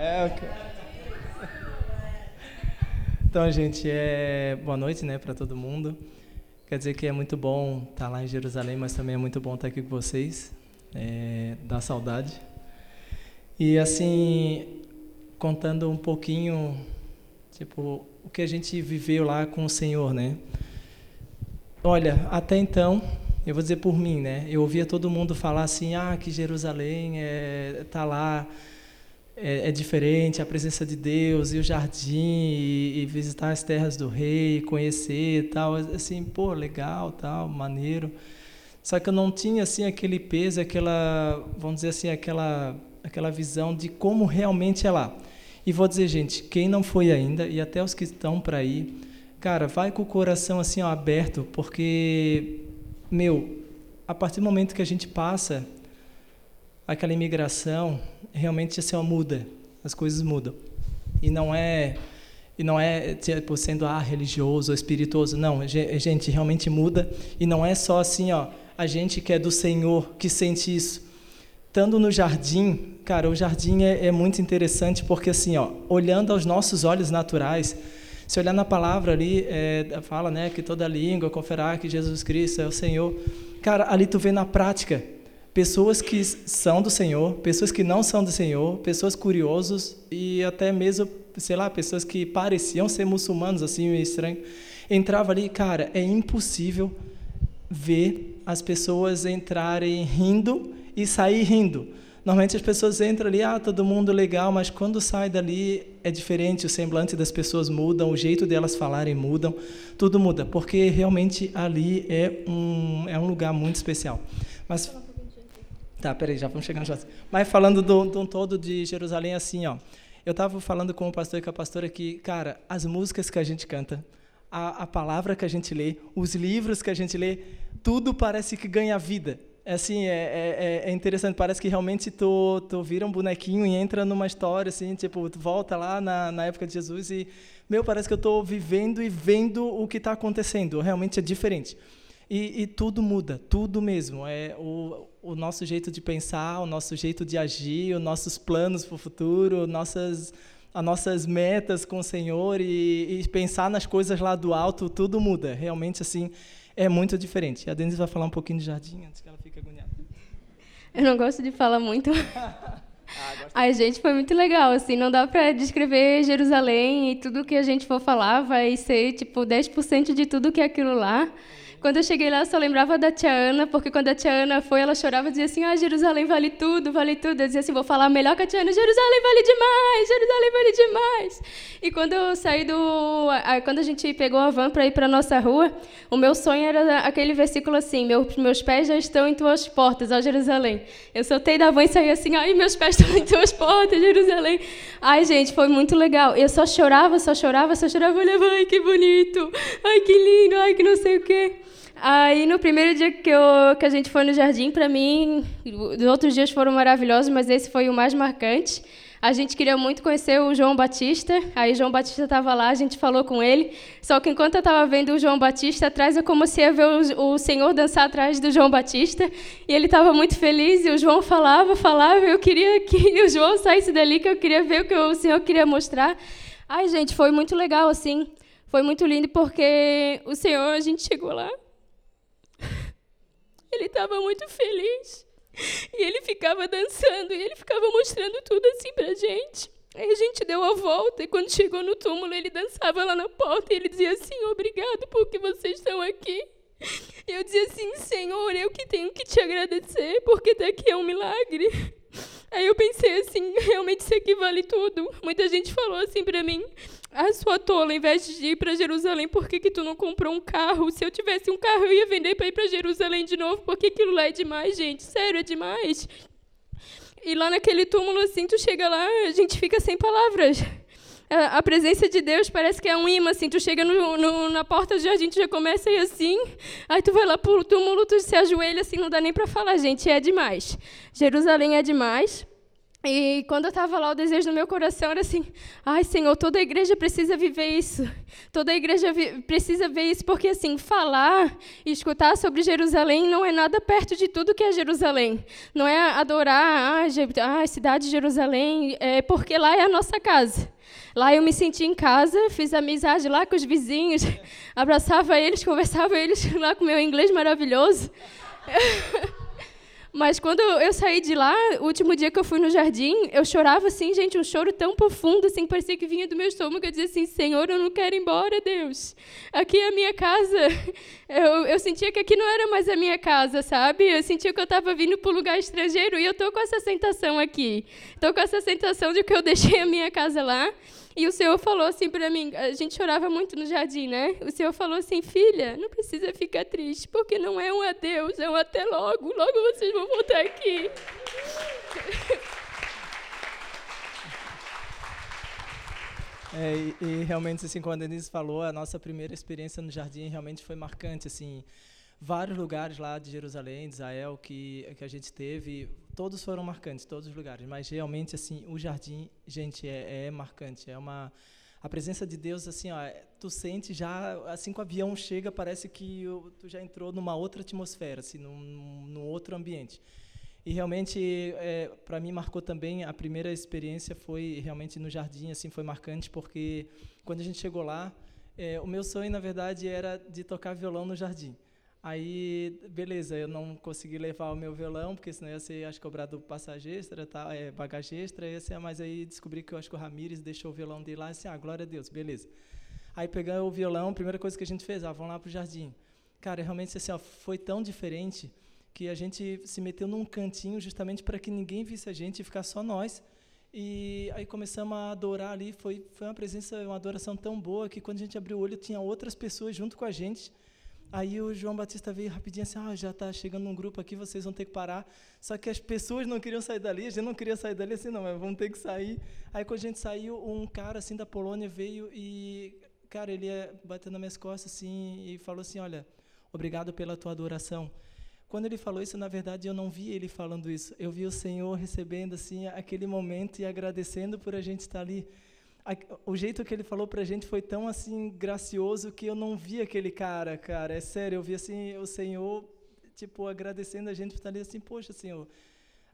É. Então, gente, é... boa noite né, para todo mundo. Quer dizer que é muito bom estar lá em Jerusalém, mas também é muito bom estar aqui com vocês. É... Dá saudade. E, assim, contando um pouquinho, tipo, o que a gente viveu lá com o Senhor, né? Olha, até então, eu vou dizer por mim, né? Eu ouvia todo mundo falar assim, ah, que Jerusalém é, tá lá, é, é diferente, a presença de Deus e o jardim e, e, visitar as terras do rei, conhecer e tal, assim, pô, legal, tal, maneiro. Só que eu não tinha assim aquele peso, aquela, vamos dizer assim, aquela aquela visão de como realmente é lá. E vou dizer, gente, quem não foi ainda e até os que estão para ir, cara, vai com o coração assim ó, aberto, porque meu, a partir do momento que a gente passa aquela imigração, realmente assim, ó, muda, as coisas mudam. E não é e não é tipo sendo ah, religioso ou espirituoso, não, gente, realmente muda e não é só assim, ó, a gente que é do Senhor que sente isso. Estando no jardim, cara, o jardim é, é muito interessante porque assim, ó, olhando aos nossos olhos naturais, se olhar na palavra ali, é, fala né, que toda língua conferar que Jesus Cristo é o Senhor. Cara, ali tu vê na prática pessoas que são do Senhor, pessoas que não são do Senhor, pessoas curiosos e até mesmo, sei lá, pessoas que pareciam ser muçulmanos, assim, meio estranho. Entrava ali, cara, é impossível ver as pessoas entrarem rindo e sair rindo. Normalmente as pessoas entram ali, ah, todo mundo legal, mas quando sai dali é diferente, o semblante das pessoas muda, o jeito delas falarem mudam, tudo muda, porque realmente ali é um, é um lugar muito especial. Mas Tá, peraí, já vamos chegando já. Mas falando do, do todo de Jerusalém assim, ó. Eu estava falando com o pastor e com a pastora que, cara, as músicas que a gente canta, a, a palavra que a gente lê, os livros que a gente lê, tudo parece que ganha vida. É assim, é, é, é, é, interessante, parece que realmente tu, tu vira um bonequinho e entra numa história, assim, tipo, tu volta lá na, na época de Jesus e, meu, parece que eu estou vivendo e vendo o que está acontecendo, realmente é diferente. E, e, tudo muda, tudo mesmo. É o, o nosso jeito de pensar, o nosso jeito de agir, os nossos planos para o futuro, nossas, as nossas metas com o Senhor e, e pensar nas coisas lá do alto, tudo muda. Realmente, assim, é muito diferente. A Denise vai falar um pouquinho de jardim antes que ela fique agoniada. Eu não gosto de falar muito. ah, Ai, gente, foi muito legal, assim, não dá para descrever Jerusalém e tudo que a gente for falar vai ser, tipo, 10% de tudo que é aquilo lá. Quando eu cheguei lá, eu só lembrava da tia Ana, porque quando a tia Ana foi, ela chorava e dizia assim: Ah, Jerusalém vale tudo, vale tudo. Eu dizia assim: Vou falar melhor que a tia Ana: Jerusalém vale demais, Jerusalém vale demais. E quando eu saí do. Quando a gente pegou a van para ir para nossa rua, o meu sonho era aquele versículo assim: Meus, pés já estão em tuas portas, ó Jerusalém. Eu soltei da van e saí assim: Ai, meus pés estão em tuas portas, Jerusalém. Ai, gente, foi muito legal. Eu só chorava, só chorava, só chorava. Olhava: Ai, que bonito, ai, que lindo, ai, que não sei o quê. Aí, no primeiro dia que, eu, que a gente foi no jardim, para mim, os outros dias foram maravilhosos, mas esse foi o mais marcante. A gente queria muito conhecer o João Batista, aí João Batista estava lá, a gente falou com ele. Só que enquanto eu estava vendo o João Batista atrás, eu comecei a ver o, o Senhor dançar atrás do João Batista, e ele estava muito feliz, e o João falava, falava, eu queria que o João saísse dali, que eu queria ver o que o Senhor queria mostrar. Ai, gente, foi muito legal, assim, foi muito lindo, porque o Senhor, a gente chegou lá, ele estava muito feliz. E ele ficava dançando, e ele ficava mostrando tudo assim pra gente. Aí a gente deu a volta, e quando chegou no túmulo, ele dançava lá na porta, e ele dizia assim, obrigado porque vocês estão aqui. E eu dizia assim, Senhor, eu que tenho que te agradecer, porque daqui é um milagre. Aí eu pensei assim, realmente isso aqui vale tudo. Muita gente falou assim para mim, ah, sua tola, ao invés de ir para Jerusalém, por que, que tu não comprou um carro? Se eu tivesse um carro, eu ia vender para ir para Jerusalém de novo, porque aquilo lá é demais, gente. Sério, é demais. E lá naquele túmulo, assim, tu chega lá, a gente fica sem palavras. A, presença de Deus parece que é um imã, assim, tu chega no, no, na porta do jardim, tu já começa a ir assim, aí tu vai lá pro túmulo, tu se ajoelha, assim, não dá nem para falar, gente, é demais. Jerusalém é demais. E quando eu estava lá, o desejo no meu coração era assim: ai, Senhor, toda a igreja precisa viver isso. Toda a igreja precisa ver isso, porque, assim, falar e escutar sobre Jerusalém não é nada perto de tudo que é Jerusalém. Não é adorar a ah, cidade de Jerusalém, é porque lá é a nossa casa. Lá eu me senti em casa, fiz amizade lá com os vizinhos, abraçava eles, conversava eles lá com meu inglês maravilhoso. Mas quando eu saí de lá, o último dia que eu fui no jardim, eu chorava assim, gente, um choro tão profundo, assim, parecia que vinha do meu estômago. Eu dizia assim: Senhor, eu não quero ir embora, Deus. Aqui é a minha casa. Eu, eu sentia que aqui não era mais a minha casa, sabe? Eu sentia que eu estava vindo para um lugar estrangeiro e eu estou com essa sensação aqui. Estou com essa sensação de que eu deixei a minha casa lá e o Senhor falou assim para mim, a gente chorava muito no jardim, né? O Senhor falou assim, filha, não precisa ficar triste, porque não é um adeus, é um até logo. Logo vocês vão voltar aqui. É, e, e, realmente, assim, quando a Denise falou, a nossa primeira experiência no jardim realmente foi marcante, assim, vários lugares lá de Jerusalém, de Israel, que, que a gente teve, todos foram marcantes, todos os lugares, mas realmente, assim, o jardim, gente, é, é marcante, é uma... A presença de Deus, assim, ó, tu sente já, assim que o avião chega, parece que tu já entrou numa outra atmosfera, assim, num, num outro ambiente. E realmente, é, para mim, marcou também, a primeira experiência foi realmente no jardim, assim, foi marcante, porque quando a gente chegou lá, é, o meu sonho, na verdade, era de tocar violão no jardim. Aí, beleza, eu não consegui levar o meu violão, porque senão ia ser, acho, cobrado passagem extra, tá, é, bagagem extra, ia ser, mas aí descobri que eu acho que o Ramires deixou o violão dele lá, assim, ah, glória a Deus, beleza. Aí pegando o violão, primeira coisa que a gente fez, ah, vamos lá pro jardim. Cara, realmente, assim, ó, foi tão diferente que a gente se meteu num cantinho justamente para que ninguém visse a gente e ficar só nós. E aí começamos a adorar ali, foi, foi uma presença, uma adoração tão boa que quando a gente abriu o olho tinha outras pessoas junto com a gente, Aí o João Batista veio rapidinho assim, ah, já está chegando um grupo aqui, vocês vão ter que parar. Só que as pessoas não queriam sair dali, a gente não queria sair dali assim, não, mas vamos ter que sair. Aí quando a gente saiu, um cara assim da Polônia veio e, cara, ele bateu nas minhas costas assim e falou assim, olha, obrigado pela tua adoração. Quando ele falou isso, na verdade, eu não vi ele falando isso. Eu vi o Senhor recebendo assim aquele momento e agradecendo por a gente estar ali o jeito que ele falou pra gente foi tão assim gracioso que eu não vi aquele cara, cara. É sério, eu vi assim o Senhor tipo agradecendo a gente por estar ali assim, poxa, Senhor.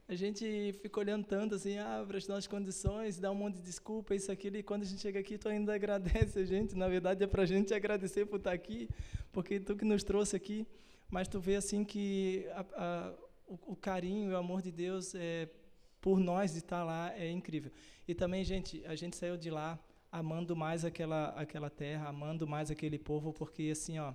A gente fica olhando tanto assim, ah, para as nossas condições, dá um monte de desculpa, isso, aquilo, e quando a gente chega aqui, tu ainda agradece a gente. Na verdade, é para a gente agradecer por estar aqui, porque tu que nos trouxe aqui. Mas tu vê assim que a, a, o, o, carinho o amor de Deus é, por nós de estar lá é incrível. E também, gente, a gente saiu de lá amando mais aquela aquela terra, amando mais aquele povo, porque assim, ó,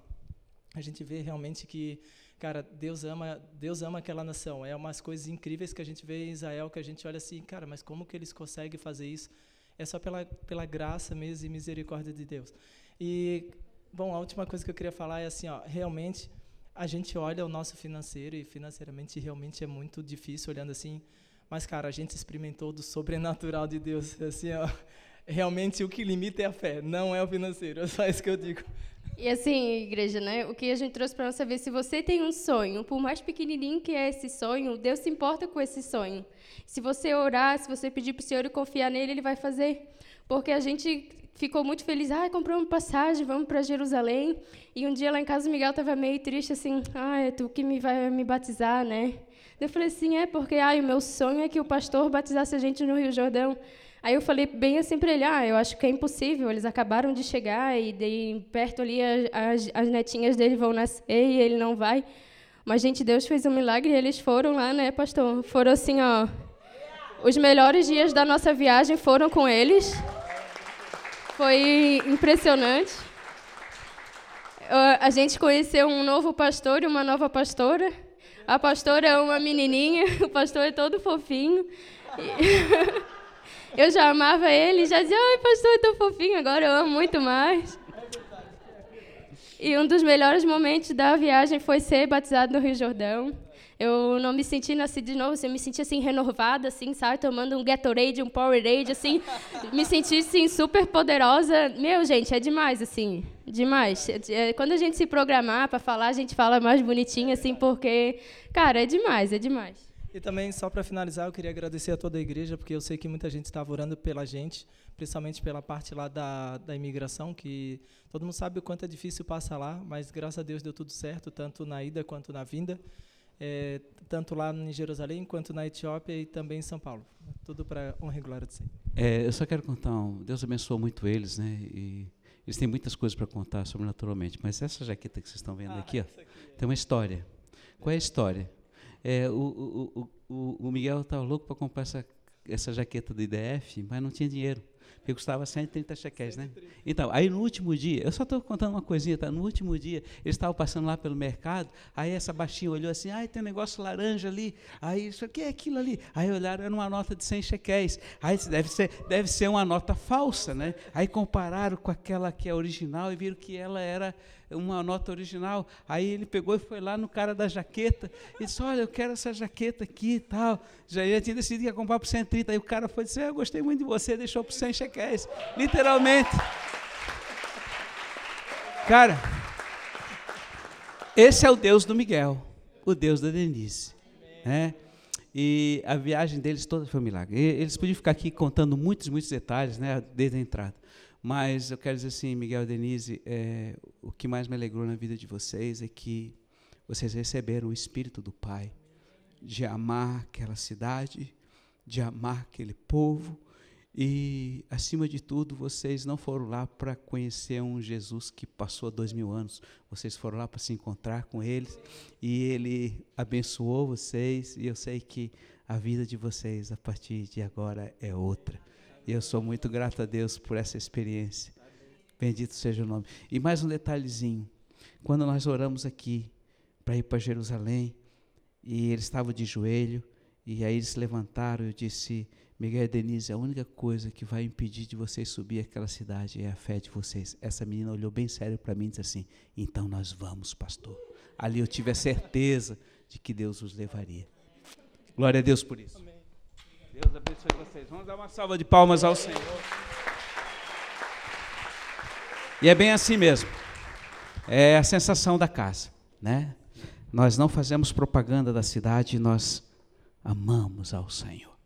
a gente vê realmente que, cara, Deus ama, Deus ama aquela nação. É umas coisas incríveis que a gente vê em Israel que a gente olha assim, cara, mas como que eles conseguem fazer isso? É só pela pela graça mesmo e misericórdia de Deus. E bom, a última coisa que eu queria falar é assim, ó, realmente a gente olha o nosso financeiro e financeiramente realmente é muito difícil olhando assim, mas, cara, a gente experimentou do sobrenatural de Deus. Assim, ó, realmente o que limita é a fé, não é o financeiro. É só isso que eu digo. E assim, igreja, né? O que a gente trouxe para nós saber, se você tem um sonho, por mais pequenininho que é esse sonho, Deus se importa com esse sonho. Se você orar, se você pedir para o Senhor e confiar nele, ele vai fazer. Porque a gente ficou muito feliz, ah, compramos passagem, vamos para Jerusalém. E um dia lá em casa o Miguel estava meio triste assim, ah, é tu que me vai me batizar, né? Eu falei assim, é porque ah, o meu sonho é que o pastor batizasse a gente no Rio Jordão. Aí eu falei bem assim para ele, ah, eu acho que é impossível, eles acabaram de chegar e de perto ali as, as netinhas dele vão nascer e ele não vai. Mas, gente, Deus fez um milagre e eles foram lá, né, pastor? Foram assim, ó, os melhores dias da nossa viagem foram com eles. Foi impressionante. A gente conheceu um novo pastor e uma nova pastora. A pastora é uma menininha, o pastor é todo fofinho. Eu já amava ele, já dizia, ai, pastor, é tão fofinho, agora eu amo muito mais. E um dos melhores momentos da viagem foi ser batizado no Rio Jordão. Eu não me senti nasci de novo, assim, eu me senti assim renovada, assim, sabe, tomando um Gatorade, um Powerade, assim, me senti assim super poderosa. Meu, gente, é demais, assim, demais. É, quando a gente se programar para falar, a gente fala mais bonitinho, assim, porque, cara, é demais, é demais. E também, só para finalizar, eu queria agradecer a toda a igreja, porque eu sei que muita gente estava orando pela gente, principalmente pela parte lá da, da imigração, que todo mundo sabe o quanto é difícil passar lá, mas graças a Deus deu tudo certo, tanto na ida quanto na vinda, é, tanto lá em Jerusalém quanto na Etiópia e também em São Paulo. Tudo para honra e glória do Senhor. É, eu só quero contar, um, Deus abençoou muito eles, né? E eles têm muitas coisas para contar sobrenaturalmente, mas essa jaqueta que vocês estão vendo ah, aqui, ó, aqui é. tem uma história. Qual é a história? É, o, o, o, o Miguel estava louco para comprar essa, essa jaqueta do IDF, mas não tinha dinheiro porque custava 130 chequéis, né? Então, aí no último dia, eu só estou contando uma coisinha, tá? No último dia, eles estavam passando lá pelo mercado, aí essa baixinha olhou assim, ai, tem um negócio laranja ali, aí isso aqui é aquilo ali. Aí olharam, era uma nota de 100 chequéis. Aí deve ser, deve ser uma nota falsa, né? Aí compararam com aquela que é original e viram que ela era uma nota original. Aí ele pegou e foi lá no cara da jaqueta e disse: Olha, eu quero essa jaqueta aqui e tal. Já ia tinha decidido que ia comprar por 130. Aí o cara foi dizer: Eu gostei muito de você, deixou por 100 chequéis. Literalmente. Cara, esse é o Deus do Miguel, o Deus da Denise. Né? E a viagem deles toda foi um milagre. Eles podiam ficar aqui contando muitos, muitos detalhes, né, desde a entrada. Mas eu quero dizer assim, Miguel e Denise, é, o que mais me alegrou na vida de vocês é que vocês receberam o Espírito do Pai de amar aquela cidade, de amar aquele povo, e, acima de tudo, vocês não foram lá para conhecer um Jesus que passou dois mil anos. Vocês foram lá para se encontrar com Ele e Ele abençoou vocês. E eu sei que a vida de vocês, a partir de agora, é outra. E eu sou muito grato a Deus por essa experiência. Bendito seja o nome. E mais um detalhezinho. Quando nós oramos aqui para ir para Jerusalém, e eles estavam de joelho, e aí eles se levantaram, eu disse, Miguel e Denise, a única coisa que vai impedir de vocês subir aquela cidade é a fé de vocês. Essa menina olhou bem sério para mim e disse assim, então nós vamos, pastor. Ali eu tive a certeza de que Deus os levaria. Glória a Deus por isso. Deus abençoe vocês. Vamos dar uma salva de palmas ao Senhor. E é bem assim mesmo. É a sensação da casa, né? Nós não fazemos propaganda da cidade, nós amamos ao Senhor.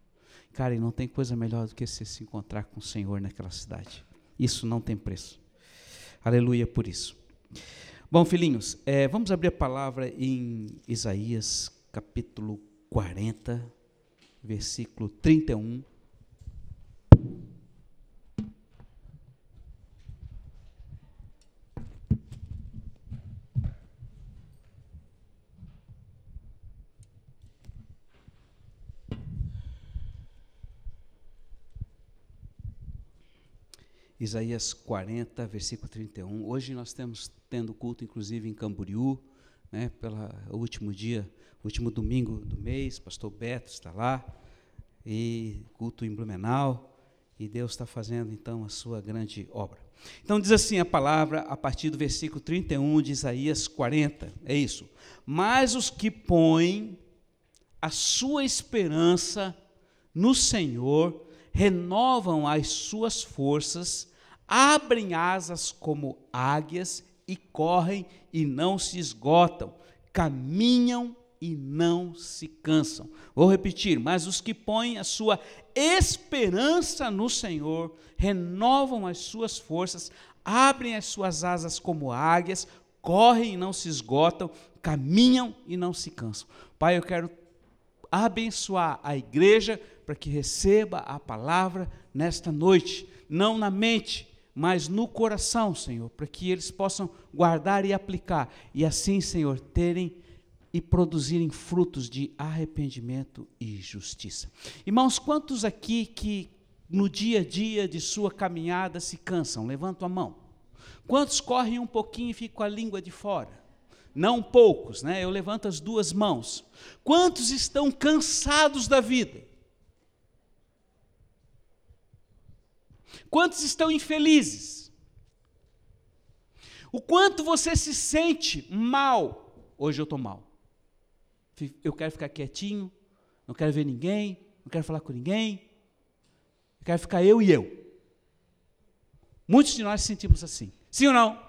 Cara, e não tem coisa melhor do que você se encontrar com o Senhor naquela cidade. Isso não tem preço. Aleluia por isso. Bom, filhinhos, é, vamos abrir a palavra em Isaías capítulo 40 versículo 31. Isaías 40, versículo 31. Hoje nós estamos tendo culto, inclusive, em Camboriú, né, pelo último dia último domingo do mês, pastor Beto está lá, e culto em Blumenau, e Deus está fazendo então a sua grande obra. Então diz assim a palavra a partir do versículo 31 de Isaías 40, é isso. Mas os que põem a sua esperança no Senhor renovam as suas forças, abrem asas como águias e correm e não se esgotam, caminham e não se cansam. Vou repetir, mas os que põem a sua esperança no Senhor renovam as suas forças, abrem as suas asas como águias, correm e não se esgotam, caminham e não se cansam. Pai, eu quero abençoar a igreja para que receba a palavra nesta noite, não na mente, mas no coração, Senhor, para que eles possam guardar e aplicar e assim, Senhor, terem e produzirem frutos de arrependimento e justiça. Irmãos, quantos aqui que no dia a dia de sua caminhada se cansam? Levantam a mão. Quantos correm um pouquinho e ficam com a língua de fora? Não poucos, né? Eu levanto as duas mãos. Quantos estão cansados da vida? Quantos estão infelizes? O quanto você se sente mal? Hoje eu estou mal eu quero ficar quietinho, não quero ver ninguém, não quero falar com ninguém, eu quero ficar eu e eu. Muitos de nós sentimos assim. Sim ou não?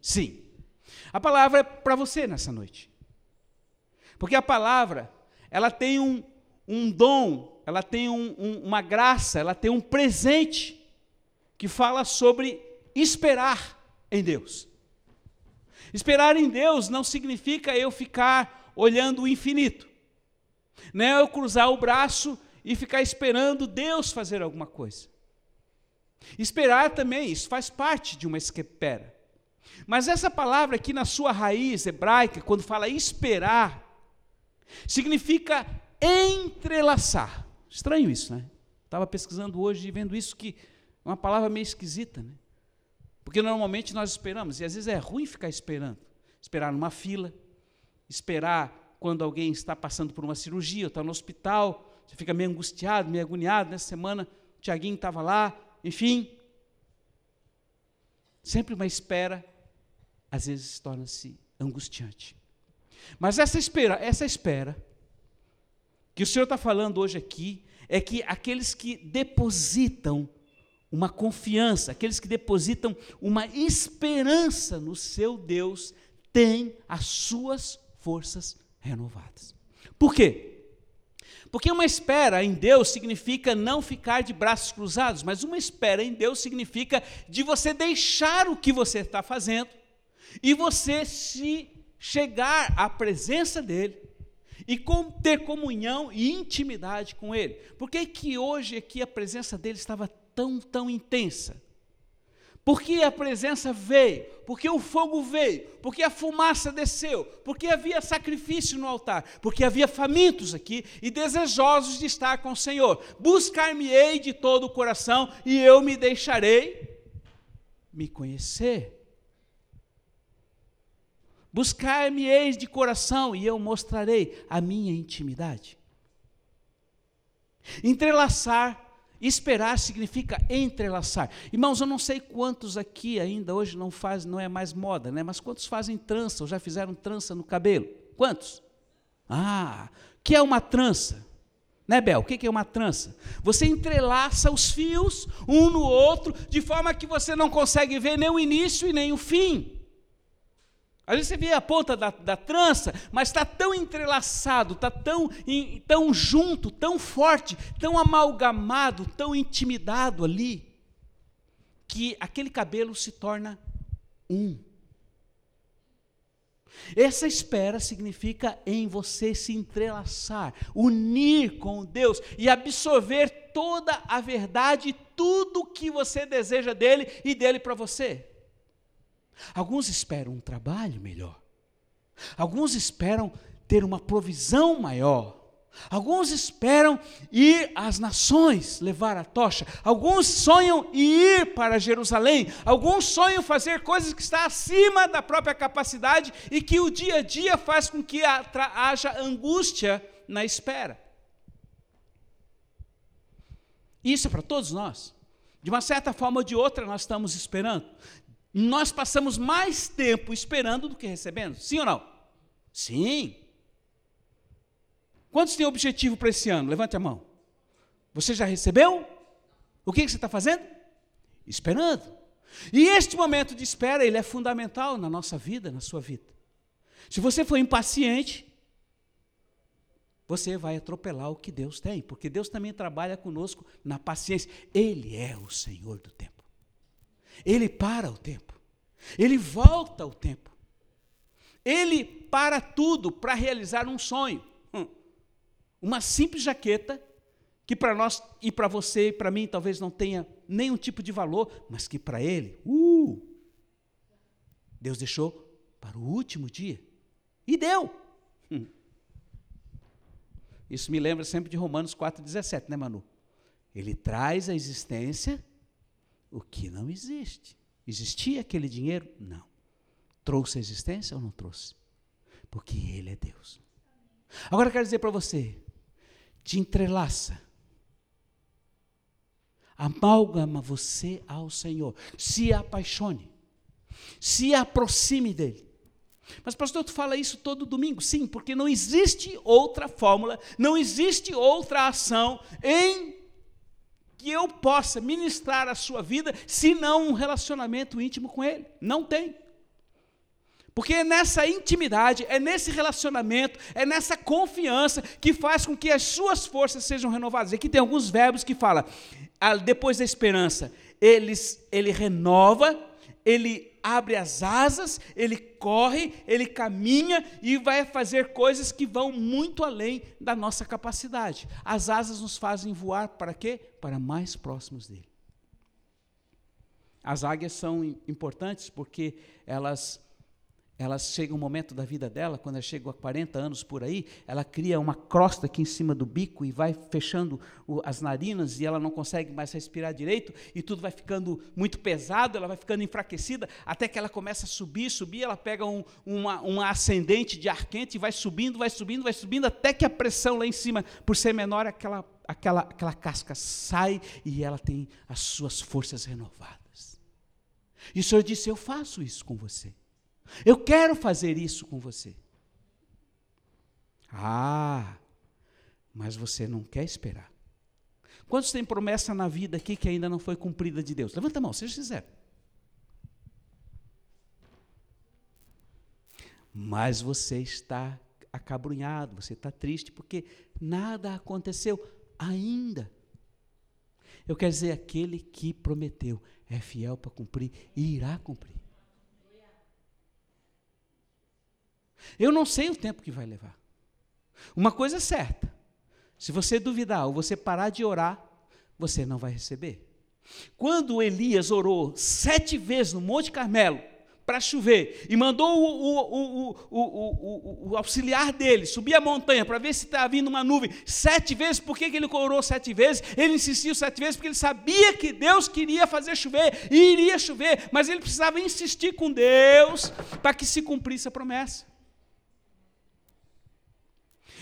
Sim. A palavra é para você nessa noite. Porque a palavra, ela tem um, um dom, ela tem um, um, uma graça, ela tem um presente que fala sobre esperar em Deus. Esperar em Deus não significa eu ficar olhando o infinito, não é eu cruzar o braço e ficar esperando Deus fazer alguma coisa. Esperar também, isso faz parte de uma espera. Mas essa palavra aqui na sua raiz hebraica, quando fala esperar, significa entrelaçar. Estranho isso, né? Estava pesquisando hoje e vendo isso que uma palavra meio esquisita, né? Porque normalmente nós esperamos, e às vezes é ruim ficar esperando. Esperar numa fila, esperar quando alguém está passando por uma cirurgia, ou está no hospital, você fica meio angustiado, meio agoniado. Nessa semana, o Tiaguinho estava lá, enfim. Sempre uma espera, às vezes torna-se angustiante. Mas essa espera, essa espera, que o Senhor está falando hoje aqui, é que aqueles que depositam uma confiança, aqueles que depositam uma esperança no seu Deus, têm as suas forças renovadas. Por quê? Porque uma espera em Deus significa não ficar de braços cruzados, mas uma espera em Deus significa de você deixar o que você está fazendo e você se chegar à presença dele e com, ter comunhão e intimidade com ele. Por que, que hoje aqui a presença dele estava tão, tão intensa? Porque a presença veio, porque o fogo veio, porque a fumaça desceu, porque havia sacrifício no altar, porque havia famintos aqui e desejosos de estar com o Senhor. Buscar-me-ei de todo o coração e eu me deixarei me conhecer. Buscar-me-eis de coração e eu mostrarei a minha intimidade. Entrelaçar Esperar significa entrelaçar. Irmãos, eu não sei quantos aqui ainda hoje não faz, não é mais moda, né? Mas quantos fazem trança ou já fizeram trança no cabelo? Quantos? Ah, que é uma trança? Né, Bel? O que é uma trança? Você entrelaça os fios um no outro de forma que você não consegue ver nem o início e nem o fim. Às vezes você vê a ponta da, da trança, mas está tão entrelaçado, está tão, tão junto, tão forte, tão amalgamado, tão intimidado ali, que aquele cabelo se torna um. Essa espera significa em você se entrelaçar, unir com Deus e absorver toda a verdade, tudo que você deseja dele e dele para você. Alguns esperam um trabalho melhor. Alguns esperam ter uma provisão maior. Alguns esperam ir às nações levar a tocha. Alguns sonham ir para Jerusalém. Alguns sonham fazer coisas que estão acima da própria capacidade e que o dia a dia faz com que haja angústia na espera. Isso é para todos nós. De uma certa forma ou de outra, nós estamos esperando nós passamos mais tempo esperando do que recebendo. Sim ou não? Sim. Quantos têm objetivo para esse ano? Levante a mão. Você já recebeu? O que você está fazendo? Esperando. E este momento de espera, ele é fundamental na nossa vida, na sua vida. Se você for impaciente, você vai atropelar o que Deus tem, porque Deus também trabalha conosco na paciência. Ele é o Senhor do tempo. Ele para o tempo. Ele volta o tempo. Ele para tudo para realizar um sonho. Hum. Uma simples jaqueta que para nós e para você e para mim talvez não tenha nenhum tipo de valor, mas que para ele, uh, Deus deixou para o último dia. E deu. Hum. Isso me lembra sempre de Romanos 4,17, né, Manu? Ele traz à existência o que não existe. Existia aquele dinheiro? Não. Trouxe a existência ou não trouxe? Porque Ele é Deus. Agora eu quero dizer para você: te entrelaça. Amalgama você ao Senhor. Se apaixone. Se aproxime dEle. Mas, pastor, tu fala isso todo domingo? Sim, porque não existe outra fórmula, não existe outra ação em que eu possa ministrar a sua vida, se não um relacionamento íntimo com Ele. Não tem. Porque é nessa intimidade, é nesse relacionamento, é nessa confiança que faz com que as suas forças sejam renovadas. Aqui tem alguns verbos que fala, ah, depois da esperança, eles, ele renova, ele abre as asas, ele corre, ele caminha e vai fazer coisas que vão muito além da nossa capacidade. As asas nos fazem voar para quê? Para mais próximos dele. As águias são importantes porque elas ela chega um momento da vida dela, quando ela chega a 40 anos por aí, ela cria uma crosta aqui em cima do bico e vai fechando o, as narinas e ela não consegue mais respirar direito e tudo vai ficando muito pesado, ela vai ficando enfraquecida, até que ela começa a subir, subir, ela pega um, uma, uma ascendente de ar quente e vai subindo, vai subindo, vai subindo, até que a pressão lá em cima, por ser menor, aquela, aquela, aquela casca sai e ela tem as suas forças renovadas. E o Senhor disse: Eu faço isso com você. Eu quero fazer isso com você. Ah, mas você não quer esperar. Quantos têm promessa na vida aqui que ainda não foi cumprida de Deus? Levanta a mão, seja sincero. Mas você está acabrunhado, você está triste porque nada aconteceu ainda. Eu quero dizer, aquele que prometeu é fiel para cumprir e irá cumprir. Eu não sei o tempo que vai levar. Uma coisa é certa: se você duvidar ou você parar de orar, você não vai receber. Quando Elias orou sete vezes no Monte Carmelo para chover e mandou o, o, o, o, auxiliar dele subir a montanha para ver se estava vindo uma nuvem sete vezes, por que ele orou sete vezes? Ele insistiu sete vezes porque ele sabia que Deus queria fazer chover e iria chover, mas ele precisava insistir com Deus para que se cumprisse a promessa.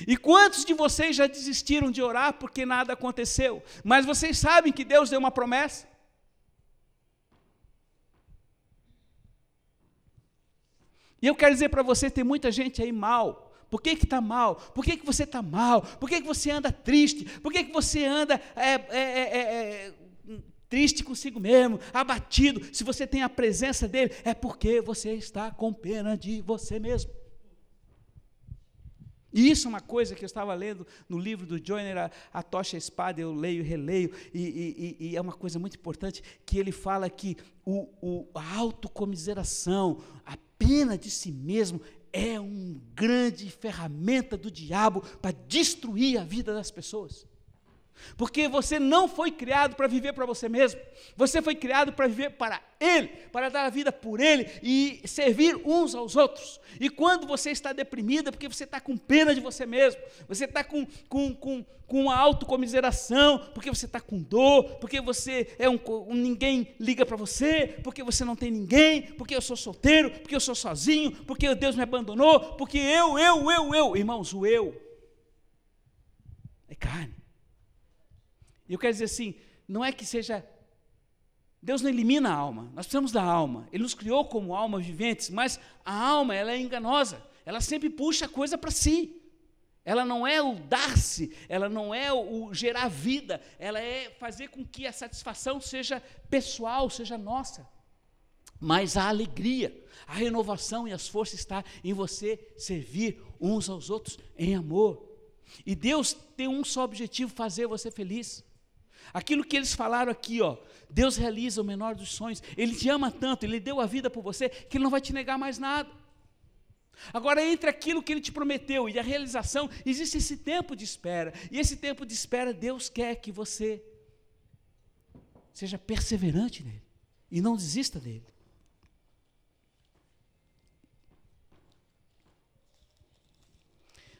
E quantos de vocês já desistiram de orar porque nada aconteceu? Mas vocês sabem que Deus deu uma promessa? E eu quero dizer para você, tem muita gente aí mal. Por que está mal? Por que, que você está mal? Por que, que você anda triste? Por que, que você anda é, é, é, é, triste consigo mesmo, abatido? Se você tem a presença dele, é porque você está com pena de você mesmo. E isso é uma coisa que eu estava lendo no livro do Joyner, a, a Tocha a Espada, eu leio e releio, e, e, e, é uma coisa muito importante, que ele fala que o, o, a autocomiseração, a pena de si mesmo, é uma grande ferramenta do diabo para destruir a vida das pessoas. Porque você não foi criado para viver para você mesmo. Você foi criado para viver para Ele, para dar a vida por Ele e servir uns aos outros. E quando você está deprimido, é porque você está com pena de você mesmo. Você está com, com, com, com autocomiseração, porque você está com dor, porque você é um, um ninguém liga para você, porque você não tem ninguém, porque eu sou solteiro, porque eu sou sozinho, porque Deus me abandonou, porque eu, eu, eu, eu. Irmãos, o eu é carne. E eu quero dizer assim, não é que seja. Deus não elimina a alma, nós precisamos da alma. Ele nos criou como almas viventes, mas a alma ela é enganosa. Ela sempre puxa a coisa para si. Ela não é o dar-se, ela não é o, gerar vida, ela é fazer com que a satisfação seja pessoal, seja nossa. Mas a alegria, a renovação e as forças está em você servir uns aos outros em amor. E Deus tem um só objetivo: fazer você feliz. Aquilo que eles falaram aqui, ó, Deus realiza o menor dos sonhos. Ele te ama tanto, ele deu a vida por você, que ele não vai te negar mais nada. Agora, entre aquilo que ele te prometeu e a realização, existe esse tempo de espera. E esse tempo de espera, Deus quer que você seja perseverante nele e não desista dele.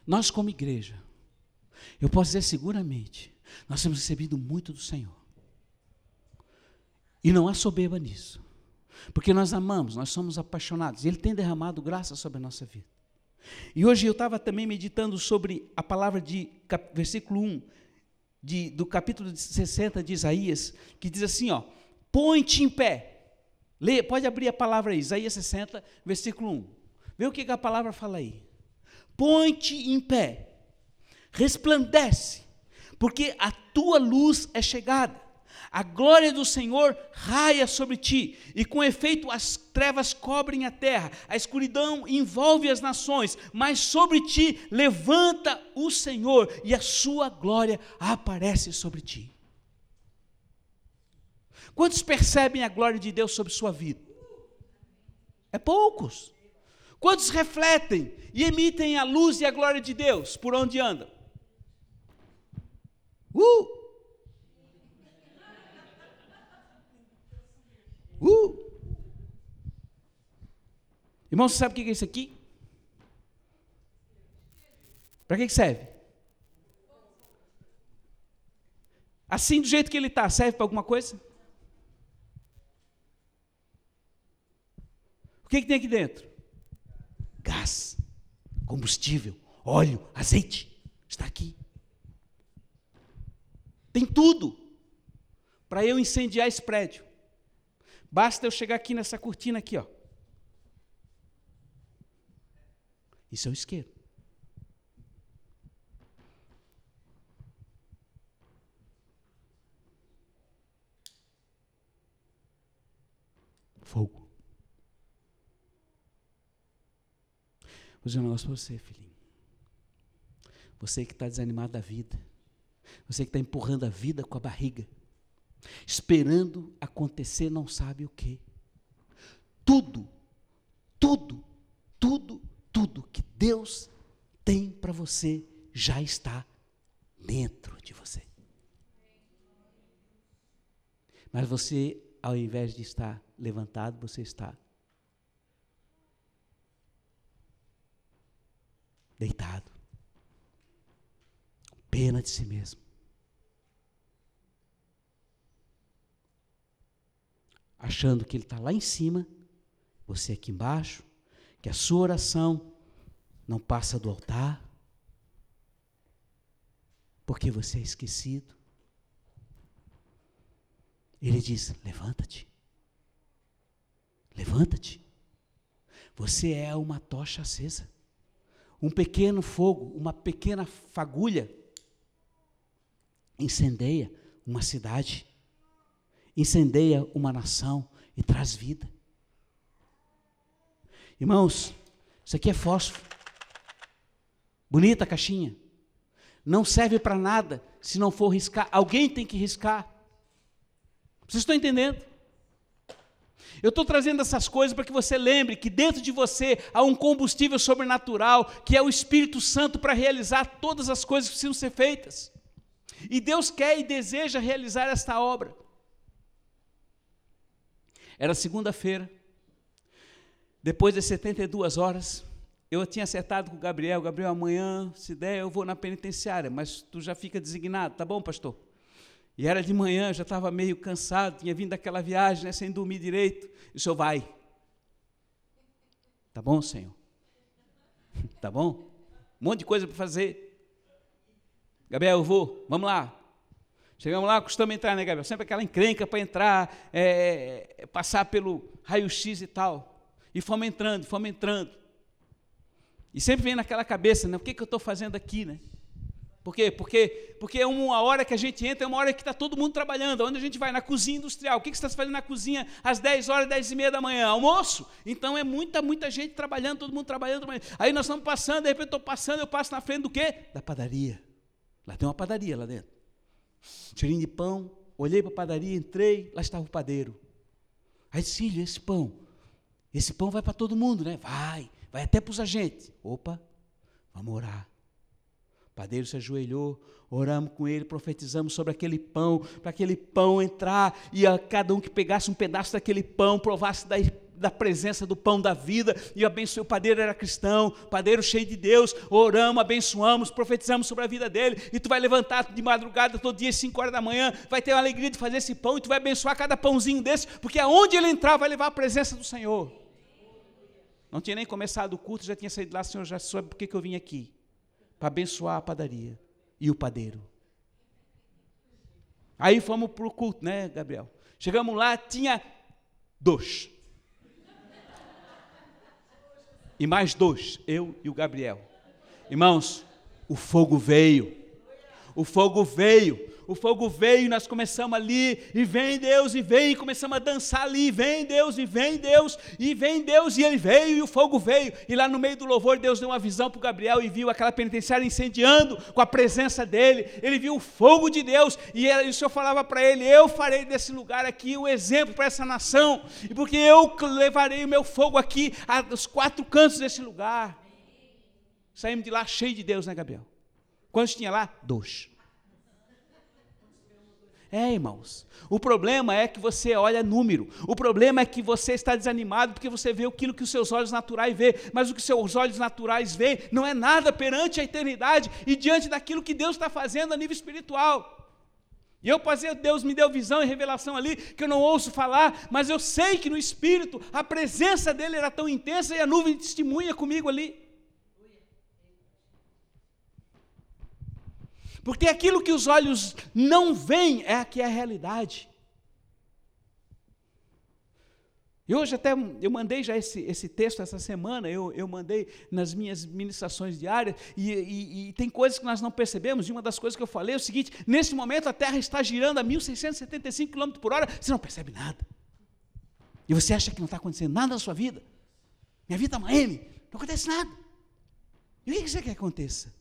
Nós, como igreja, eu posso dizer seguramente, nós temos recebido muito do Senhor. E não há soberba nisso. Porque nós amamos, nós somos apaixonados. E Ele tem derramado graça sobre a nossa vida. E hoje eu estava também meditando sobre a palavra de versículo 1 de, do capítulo 60 de Isaías, que diz assim: ó, põe-te em pé. Leia, pode abrir a palavra aí, Isaías 60, versículo 1. Vê o que, que a palavra fala aí. Põe-te em pé, resplandece, porque a tua luz é chegada A glória do Senhor raia sobre ti, e com efeito as trevas cobrem a terra, a escuridão envolve as nações, mas sobre ti levanta o Senhor, e a sua glória aparece sobre ti. Quantos percebem a glória de Deus sobre sua vida? É poucos. Quantos refletem e emitem a luz e a glória de Deus por onde andam? Uh! Uh! Irmão, você sabe o que é isso aqui? Para que serve? Assim, do jeito que ele está, serve para alguma coisa? O que, que tem aqui dentro? Gás, combustível, óleo, azeite. Está aqui. Tem tudo para eu incendiar esse prédio. Basta eu chegar aqui nessa cortina aqui, ó. Isso é o isqueiro. Fogo. Vou dizer um negócio para você, filhinho. Você que está desanimado da vida. Você que está empurrando a vida com a barriga esperando acontecer não sabe o que. Tudo, tudo, tudo, tudo que Deus tem para você já está dentro de você. Mas você, ao invés de estar levantado, você está deitado, pena de si mesmo. achando que ele está lá em cima, você aqui embaixo, que a sua oração não passa do altar, porque você é esquecido. Ele diz: levanta-te, levanta-te. Você é uma tocha acesa, um pequeno fogo, uma pequena fagulha incendeia uma cidade incendeia uma nação e traz vida. Irmãos, isso aqui é fósforo. Bonita a caixinha. Não serve para nada se não for riscar. Alguém tem que riscar. Vocês estão entendendo? Eu estou trazendo essas coisas para que você lembre que dentro de você há um combustível sobrenatural, que é o Espírito Santo para realizar todas as coisas que precisam ser feitas. E Deus quer e deseja realizar esta obra. Era segunda-feira, depois das 72 horas, eu tinha acertado com o Gabriel, Gabriel, amanhã, se der, eu vou na penitenciária, mas tu já fica designado, tá bom, pastor? E era de manhã, já estava meio cansado, tinha vindo daquela viagem, né, sem dormir direito. E o senhor vai. Tá bom, Senhor? Tá bom? Um monte de coisa para fazer. Gabriel, eu vou, vamos lá. Chegamos lá, costumamos entrar, né, Gabriel? Sempre aquela encrenca para entrar, é, é, passar pelo raio-x e tal. E fomos entrando, fomos entrando. E sempre vem naquela cabeça, né? O que, que eu estou fazendo aqui, né? Por quê? Porque, porque é uma hora que a gente entra, é uma hora que está todo mundo trabalhando. Onde a gente vai? Na cozinha industrial. O que, que você está fazendo na cozinha às 10 horas, 10 e meia da manhã? Almoço. Então é muita, muita gente trabalhando, todo mundo trabalhando. Aí nós estamos passando, de repente estou passando, eu passo na frente do quê? Da padaria. Lá tem uma padaria lá dentro. Cheirinho de pão, olhei para a padaria, entrei, lá estava o padeiro. Aí disse, filho, esse pão, esse pão vai para todo mundo, né? Vai, vai até para os agentes. Opa, vamos orar. O padeiro se ajoelhou, oramos com ele, profetizamos sobre aquele pão, para aquele pão entrar e a cada um que pegasse um pedaço daquele pão, provasse da da presença do pão da vida, e abençoei, o padeiro era cristão, padeiro cheio de Deus, oramos, abençoamos, profetizamos sobre a vida dele, e tu vai levantar de madrugada, todo dia, 5 horas da manhã, vai ter uma alegria de fazer esse pão, e tu vai abençoar cada pãozinho desse, porque aonde ele entrar, vai levar a presença do Senhor. Não tinha nem começado o culto, já tinha saído lá, Senhor, já soube por que eu vim aqui, para abençoar a padaria e o padeiro. Aí fomos para o culto, né, Gabriel? Chegamos lá, tinha dois. E mais dois, eu e o Gabriel. Irmãos, o fogo veio. O fogo veio. O fogo veio, e nós começamos ali, e vem Deus, e vem, e começamos a dançar ali, e vem Deus, e vem Deus, e vem Deus, e ele veio, e o fogo veio, e lá no meio do louvor Deus deu uma visão para o Gabriel, e viu aquela penitenciária incendiando com a presença dele, ele viu o fogo de Deus, e, ele, e o Senhor falava para ele, eu farei desse lugar aqui o um exemplo para essa nação, e porque eu levarei o meu fogo aqui aos quatro cantos desse lugar, saímos de lá cheio de Deus, né Gabriel? Quantos tinha lá? Dois. É, irmãos. O problema é que você olha número. O problema é que você está desanimado porque você vê aquilo que os seus olhos naturais vê. Mas o que os seus olhos naturais vê não é nada perante a eternidade e diante daquilo que Deus está fazendo a nível espiritual. E eu passei, Deus me deu visão e revelação ali que eu não ouço falar, mas eu sei que no espírito a presença dele era tão intensa e a nuvem testemunha comigo ali. Porque aquilo que os olhos não veem é que é a realidade. E hoje até eu mandei já esse, esse texto essa semana, eu, eu mandei nas minhas ministrações diárias, e, e, e, tem coisas que nós não percebemos, e uma das coisas que eu falei é o seguinte, nesse momento a Terra está girando a 1.675 km por hora, você não percebe nada. E você acha que não está acontecendo nada na sua vida. Minha vida é uma M, não acontece nada. E o que você quer que aconteça?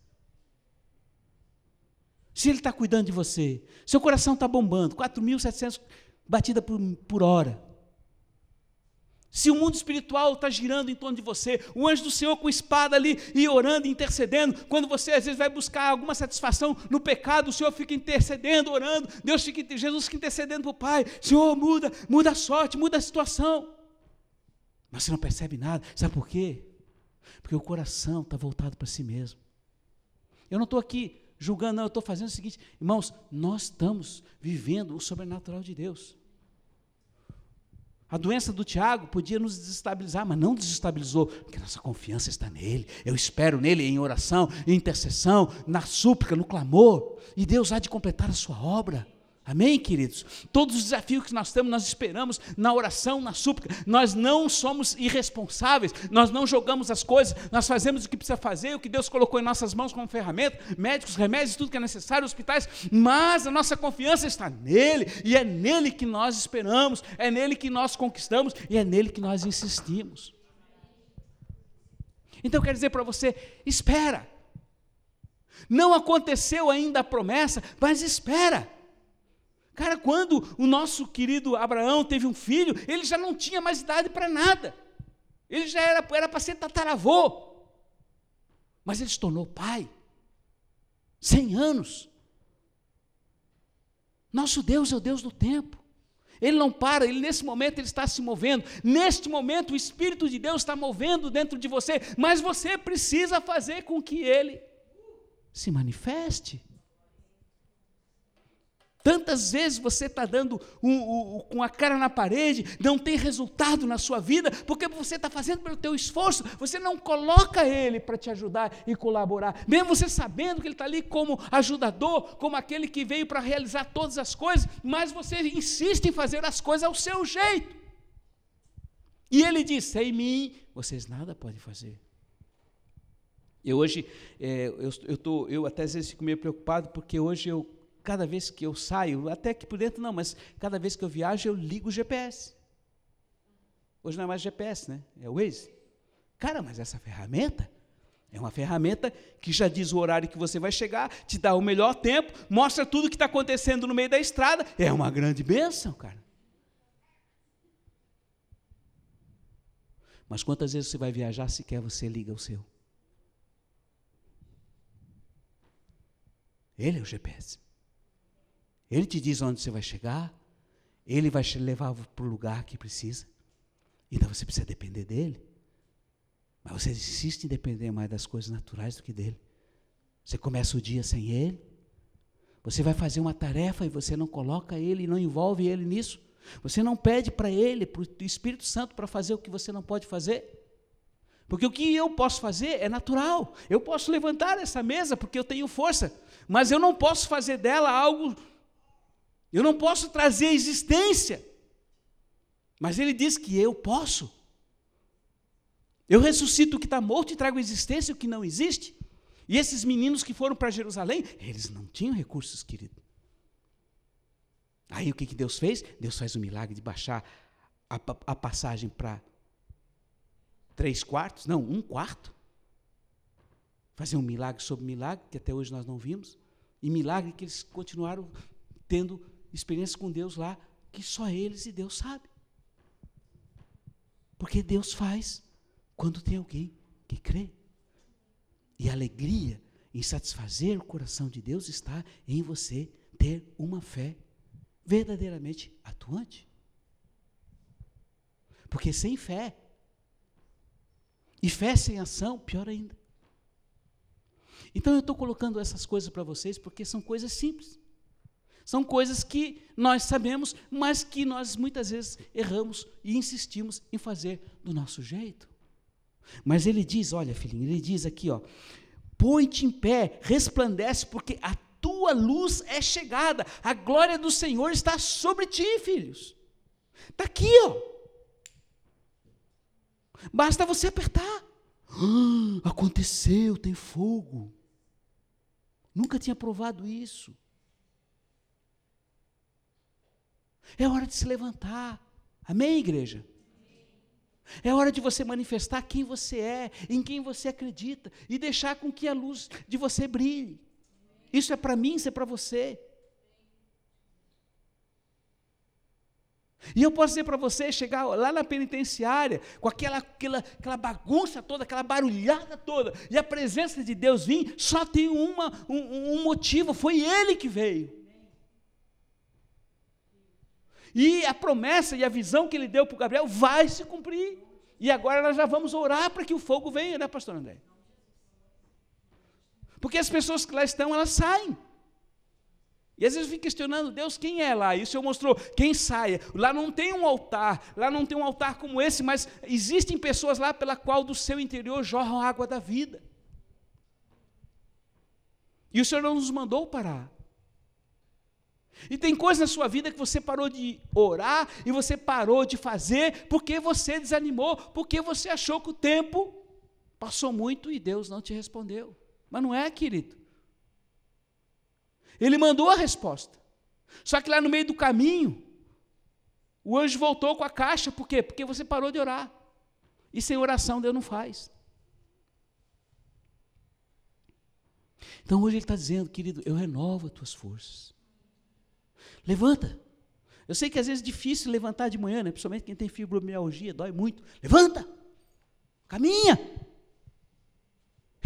Se Ele está cuidando de você, seu coração está bombando, 4.700 batidas por, por hora. Se o mundo espiritual está girando em torno de você, o anjo do Senhor com espada ali e orando, intercedendo, quando você às vezes vai buscar alguma satisfação no pecado, o Senhor fica intercedendo, orando, Deus fica, Jesus fica intercedendo para o Pai, Senhor, muda, muda a sorte, muda a situação. Mas você não percebe nada, sabe por quê? Porque o coração está voltado para si mesmo. Eu não estou aqui julgando, não, eu estou fazendo o seguinte, irmãos, nós estamos vivendo o sobrenatural de Deus. A doença do Tiago podia nos desestabilizar, mas não desestabilizou, porque nossa confiança está nele. Eu espero nele em oração, em intercessão, na súplica, no clamor, e Deus há de completar a sua obra. Amém, queridos? Todos os desafios que nós temos, nós esperamos na oração, na súplica. Nós não somos irresponsáveis, nós não jogamos as coisas, nós fazemos o que precisa fazer, o que Deus colocou em nossas mãos como ferramenta, médicos, remédios, tudo que é necessário, hospitais, mas a nossa confiança está nele, e é nele que nós esperamos, é nele que nós conquistamos, e é nele que nós insistimos. Então quero dizer para você: espera. Não aconteceu ainda a promessa, mas espera. Cara, quando o nosso querido Abraão teve um filho, ele já não tinha mais idade para nada. Ele já era para ser tataravô. Mas ele se tornou pai. Cem anos. Nosso Deus é o Deus do tempo. Ele não para, ele nesse momento ele está se movendo. Neste momento o Espírito de Deus está movendo dentro de você, mas você precisa fazer com que ele se manifeste. Tantas vezes você está dando um, um, com a cara na parede, não tem resultado na sua vida, porque você está fazendo pelo teu esforço, você não coloca Ele para te ajudar e colaborar, mesmo você sabendo que Ele está ali como ajudador, como aquele que veio para realizar todas as coisas, mas você insiste em fazer as coisas ao seu jeito. E Ele diz: sem mim, vocês nada podem fazer. Eu hoje, é, eu, eu, tô, eu até às vezes fico meio preocupado, porque hoje eu cada vez que eu saio, até que por dentro não, mas cada vez que eu viajo, eu ligo o GPS. Hoje não é mais GPS, né? É o Waze. Cara, mas essa ferramenta é uma ferramenta que já diz o horário que você vai chegar, te dá o melhor tempo, mostra tudo o que está acontecendo no meio da estrada. É uma grande bênção, cara. Mas quantas vezes você vai viajar sequer você liga o seu? Ele é o GPS. Ele te diz onde você vai chegar, ele vai te levar para o lugar que precisa. Então você precisa depender dele. Mas você insiste em depender mais das coisas naturais do que dele. Você começa o dia sem ele. Você vai fazer uma tarefa e você não coloca ele, não envolve ele nisso. Você não pede para ele, para o Espírito Santo, para fazer o que você não pode fazer. Porque o que eu posso fazer é natural. Eu posso levantar essa mesa porque eu tenho força. Mas eu não posso fazer dela algo eu não posso trazer a existência. Mas ele diz que eu posso. Eu ressuscito o que está morto e trago a existência o que não existe. E esses meninos que foram para Jerusalém, eles não tinham recursos, querido. Aí o que, que Deus fez? Deus faz o milagre de baixar a, a passagem para três quartos, não, um quarto. Fazer um milagre sobre milagre, que até hoje nós não vimos. E milagre que eles continuaram tendo experiência com Deus lá, que só eles e Deus sabem. Porque Deus faz quando tem alguém que crê. E a alegria em satisfazer o coração de Deus está em você ter uma fé verdadeiramente atuante. Porque sem fé, e fé sem ação, pior ainda. Então eu estou colocando essas coisas para vocês porque são coisas simples. São coisas que nós sabemos, mas que nós muitas vezes erramos e insistimos em fazer do nosso jeito. Mas ele diz, olha, filhinho, ele diz aqui, ó, põe-te em pé, resplandece, porque a tua luz é chegada, a glória do Senhor está sobre ti, filhos. Está aqui, ó. Basta você apertar. Ah, aconteceu, tem fogo. Nunca tinha provado isso. É hora de se levantar. Amém, igreja? É hora de você manifestar quem você é, em quem você acredita e deixar com que a luz de você brilhe. Isso é para mim, isso é para você. E eu posso dizer para você, chegar lá na penitenciária, com aquela, aquela, aquela bagunça toda, aquela barulhada toda, e a presença de Deus vir, só tem uma, um, um motivo, foi Ele que veio. E a promessa e a visão que ele deu para o Gabriel vai se cumprir. E agora nós já vamos orar para que o fogo venha, né, pastor André? Porque as pessoas que lá estão, elas saem. E às vezes eu fico questionando, Deus, quem é lá? E o Senhor mostrou, quem saia. Lá não tem um altar, lá não tem um altar como esse, mas existem pessoas lá pela qual do seu interior jorra a água da vida. E o Senhor não nos mandou parar. E tem coisas na sua vida que você parou de orar e você parou de fazer porque você desanimou, porque você achou que o tempo passou muito e Deus não te respondeu. Mas não é, querido. Ele mandou a resposta. Só que lá no meio do caminho, o anjo voltou com a caixa, por quê? Porque você parou de orar. E sem oração Deus não faz. Então hoje ele está dizendo, querido, eu renovo as tuas forças. Levanta. Eu sei que às vezes é difícil levantar de manhã, né? principalmente quem tem fibromialgia, dói muito. Levanta! Caminha!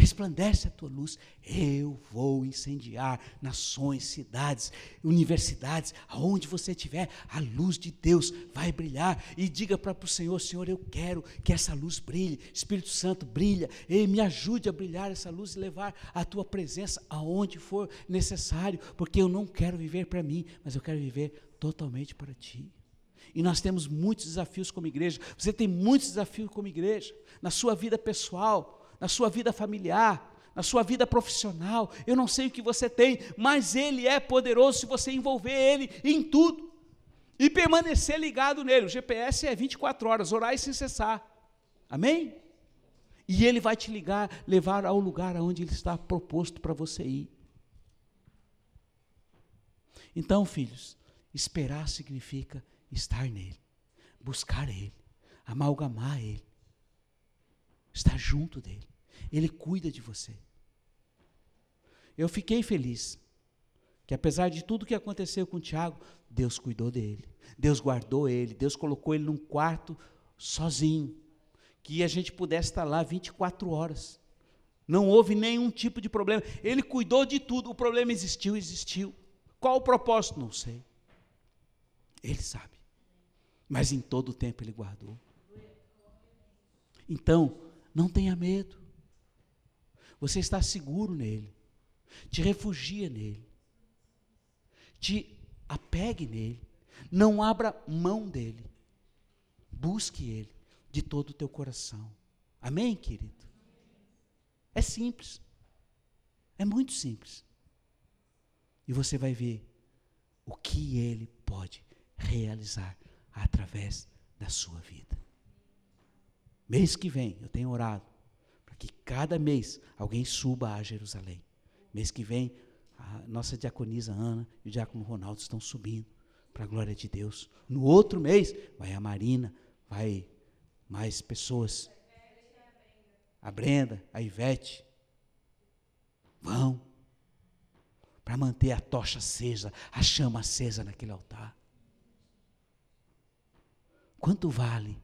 Resplandece a tua luz, eu vou incendiar nações, cidades, universidades, aonde você estiver, a luz de Deus vai brilhar. E diga para o Senhor: Senhor, eu quero que essa luz brilhe, Espírito Santo brilha, e me ajude a brilhar essa luz e levar a tua presença aonde for necessário, porque eu não quero viver para mim, mas eu quero viver totalmente para ti. E nós temos muitos desafios como igreja. Você tem muitos desafios como igreja, na sua vida pessoal, na sua vida familiar, na sua vida profissional. Eu não sei o que você tem, mas Ele é poderoso se você envolver Ele em tudo e permanecer ligado nele. O GPS é 24 horas, orar e sem cessar. Amém? E Ele vai te ligar, levar ao lugar aonde Ele está proposto para você ir. Então, filhos, esperar significa estar nele, buscar Ele, amalgamar Ele, estar junto dele. Ele cuida de você. Eu fiquei feliz que apesar de tudo que aconteceu com o Tiago, Deus cuidou dele. Deus guardou ele, Deus colocou ele num quarto sozinho, que a gente pudesse estar lá 24 horas. Não houve nenhum tipo de problema. Ele cuidou de tudo. O problema existiu, existiu. Qual o propósito? Não sei. Ele sabe. Mas em todo o tempo ele guardou. Então, não tenha medo. Você está seguro nele. Te refugia nele. Te apegue nele. Não abra mão dele. Busque ele de todo o teu coração. Amém, querido? É simples. É muito simples. E você vai ver o que ele pode realizar através da sua vida. Mês que vem, eu tenho orado que cada mês alguém suba a Jerusalém. Mês que vem, a nossa diaconisa Ana e o diácono Ronaldo estão subindo para a glória de Deus. No outro mês, vai a Marina, vai mais pessoas. A Brenda, a Ivete. Vão. Para manter a tocha acesa, a chama acesa naquele altar. Quanto vale?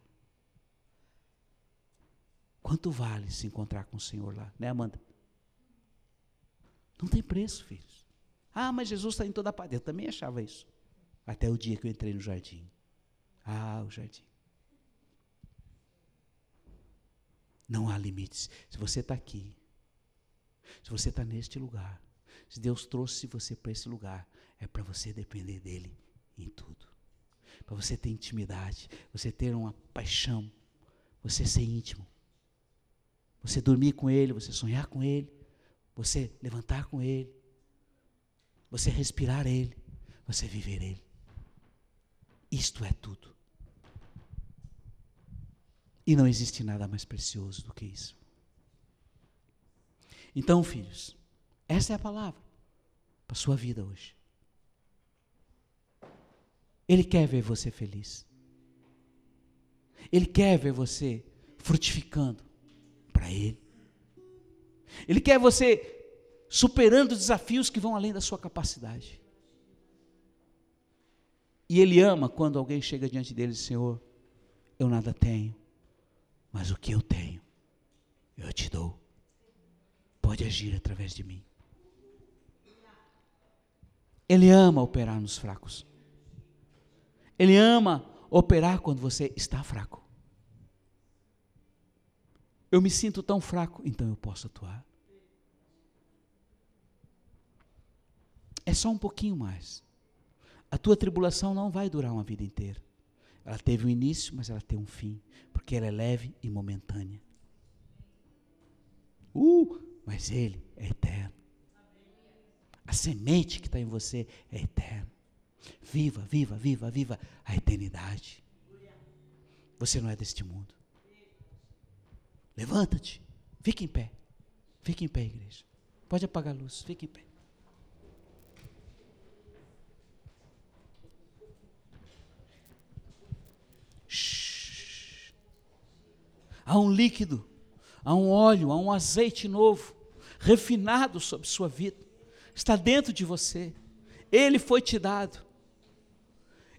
Quanto vale se encontrar com o Senhor lá, né, Amanda? Não tem preço, filhos. Ah, mas Jesus está em toda parte. Eu também achava isso. Até o dia que eu entrei no jardim. Ah, o jardim. Não há limites. Se você está aqui, se você está neste lugar, se Deus trouxe você para esse lugar, é para você depender dEle em tudo. Para você ter intimidade, você ter uma paixão, você ser íntimo. Você dormir com Ele, você sonhar com Ele, você levantar com Ele, você respirar Ele, você viver Ele. Isto é tudo. E não existe nada mais precioso do que isso. Então, filhos, essa é a palavra para a sua vida hoje. Ele quer ver você feliz. Ele quer ver você frutificando Ele. Ele quer você superando desafios que vão além da sua capacidade. E Ele ama quando alguém chega diante dele Senhor, eu nada tenho, mas o que eu tenho, eu te dou. Pode agir através de mim. Ele ama operar nos fracos. Ele ama operar quando você está fraco. Eu me sinto tão fraco, então eu posso atuar. É só um pouquinho mais. A tua tribulação não vai durar uma vida inteira. Ela teve um início, mas ela tem um fim, porque ela é leve e momentânea. Uh, mas ele é eterno. A semente que está em você é eterna. Viva, viva, viva, viva a eternidade. Você não é deste mundo. Levanta-te. Fique em pé. Fique em pé, igreja. Pode apagar a luz. Fique em pé. Shhh. Há um líquido, há um óleo, há um azeite novo, refinado sobre sua vida. Está dentro de você. Ele foi te dado.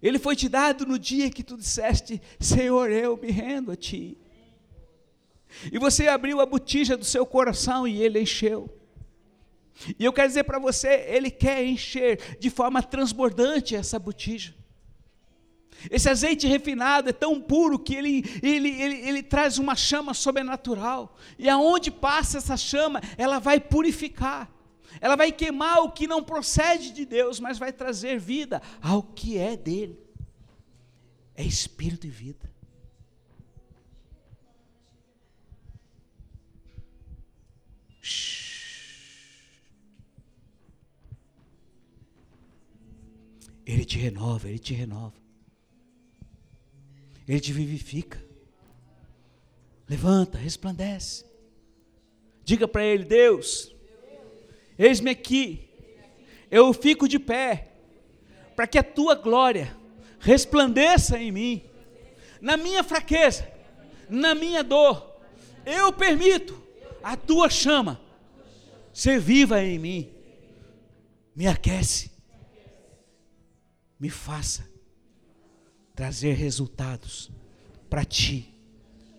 Ele foi te dado no dia que tu disseste: Senhor, eu me rendo a ti. E você abriu a botija do seu coração e ele encheu. E eu quero dizer para você, ele quer encher de forma transbordante essa botija. Esse azeite refinado é tão puro que ele, ele, ele, ele traz uma chama sobrenatural. E aonde passa essa chama, ela vai purificar. Ela vai queimar o que não procede de Deus, mas vai trazer vida ao que é dele. É espírito e vida. Ele te renova, ele te renova. Ele te vivifica. Levanta, resplandece. Diga para ele: Deus, eis-me aqui. Eu fico de pé, para que a tua glória resplandeça em mim, na minha fraqueza, na minha dor. Eu permito a tua chama ser viva em mim. Me aquece, me faça trazer resultados para ti,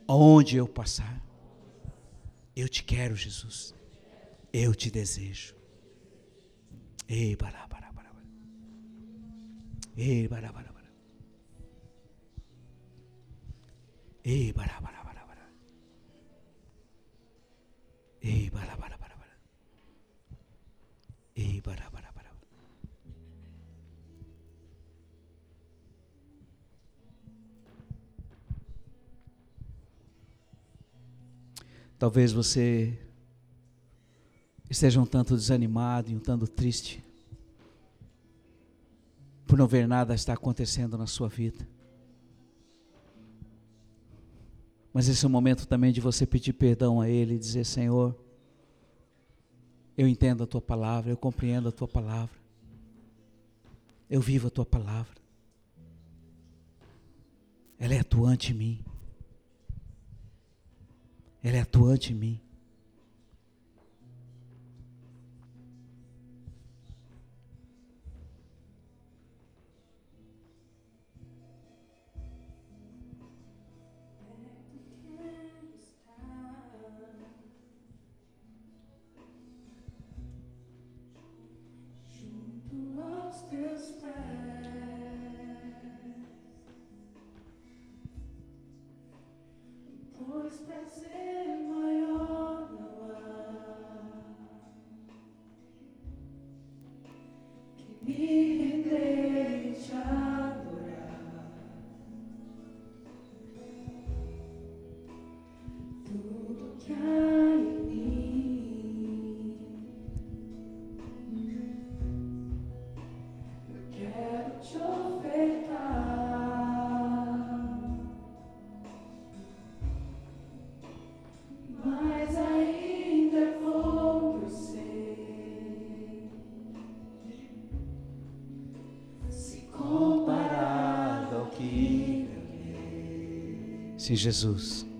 onde eu passar. Eu te quero, Jesus. Eu te desejo. Ei, bará, bará, bará. Ei, bará, bará, bará. Ei, bará, bará, Ei, bará, bará, bará, bará. Ei, bará, bará, bará. Talvez você esteja um tanto desanimado e um tanto triste por não ver nada estar acontecendo na sua vida. Mas esse é o momento também de você pedir perdão a Ele e dizer: Senhor, eu entendo a Tua palavra, eu compreendo a Tua palavra, eu vivo a Tua palavra, ela é atuante em mim, ela é atuante em mim. Sim, Jesus.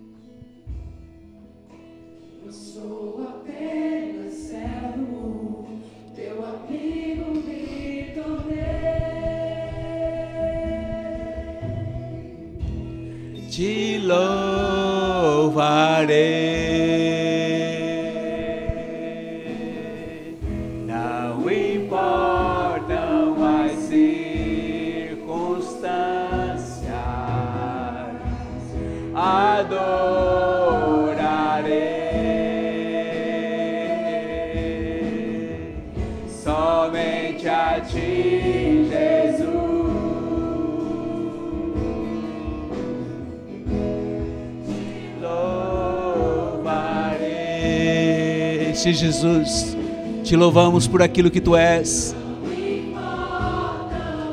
Jesus, te louvamos por aquilo que tu és.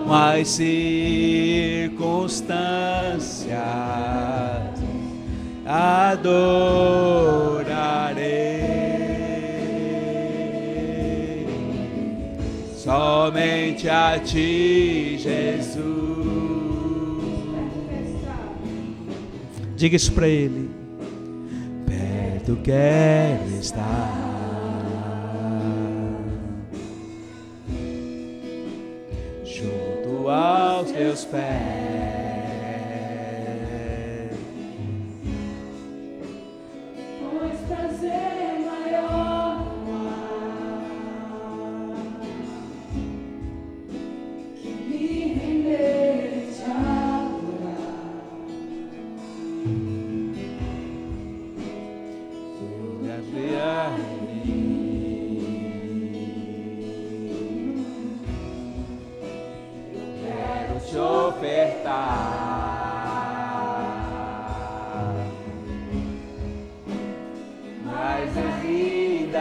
Mas circunstâncias adorarei somente a ti, Jesus. Diga isso para ele. Perto quero fast.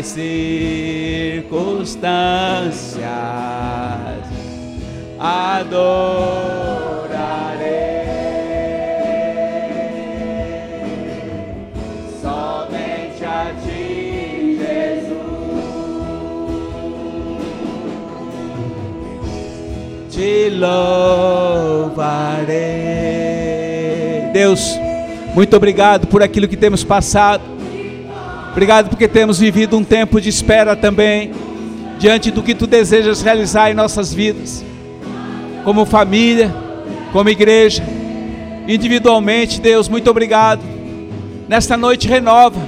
as circunstâncias, adorarei. te louvarei. Deus, muito obrigado por aquilo que temos passado. Obrigado porque temos vivido um tempo de espera também, diante do que tu desejas realizar em nossas vidas, como família, como igreja, individualmente. Deus, muito obrigado. Nesta noite, renova,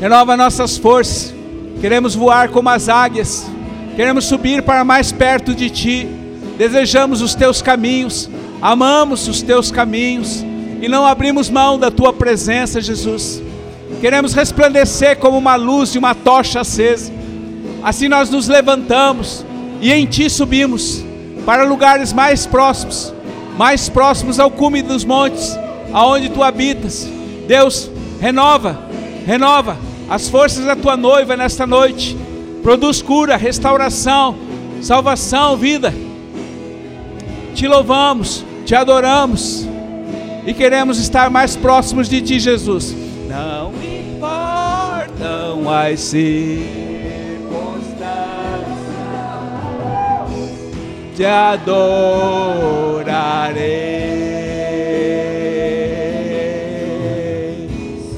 renova nossas forças. Queremos voar como as águias, queremos subir para mais perto de ti desejamos os teus caminhos, amamos os teus caminhos e não abrimos mão da tua presença, Jesus. Queremos resplandecer como uma luz e uma tocha acesa. Assim nós nos levantamos e em ti subimos para lugares mais próximos, mais próximos ao cume dos montes, aonde tu habitas. Deus, renova, renova as forças da tua noiva nesta noite. Produz cura, restauração, salvação, vida. Te louvamos, te adoramos e queremos estar mais próximos de ti, Jesus. Não importam as circunstâncias, te adorarei.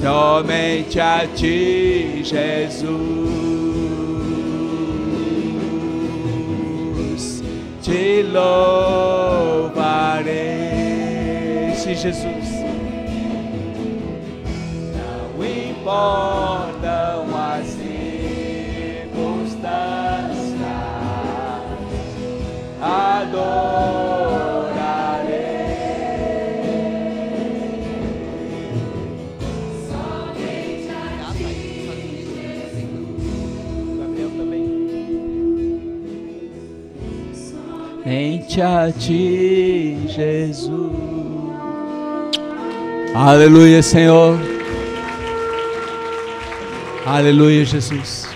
Somente a ti, Jesus, te louvarei. Sim, Jesus. Importam as circunstâncias, adorarei. Gabriel também. Somente a ti, Jesus. Aleluia, Senhor. Aleluia, Jesus.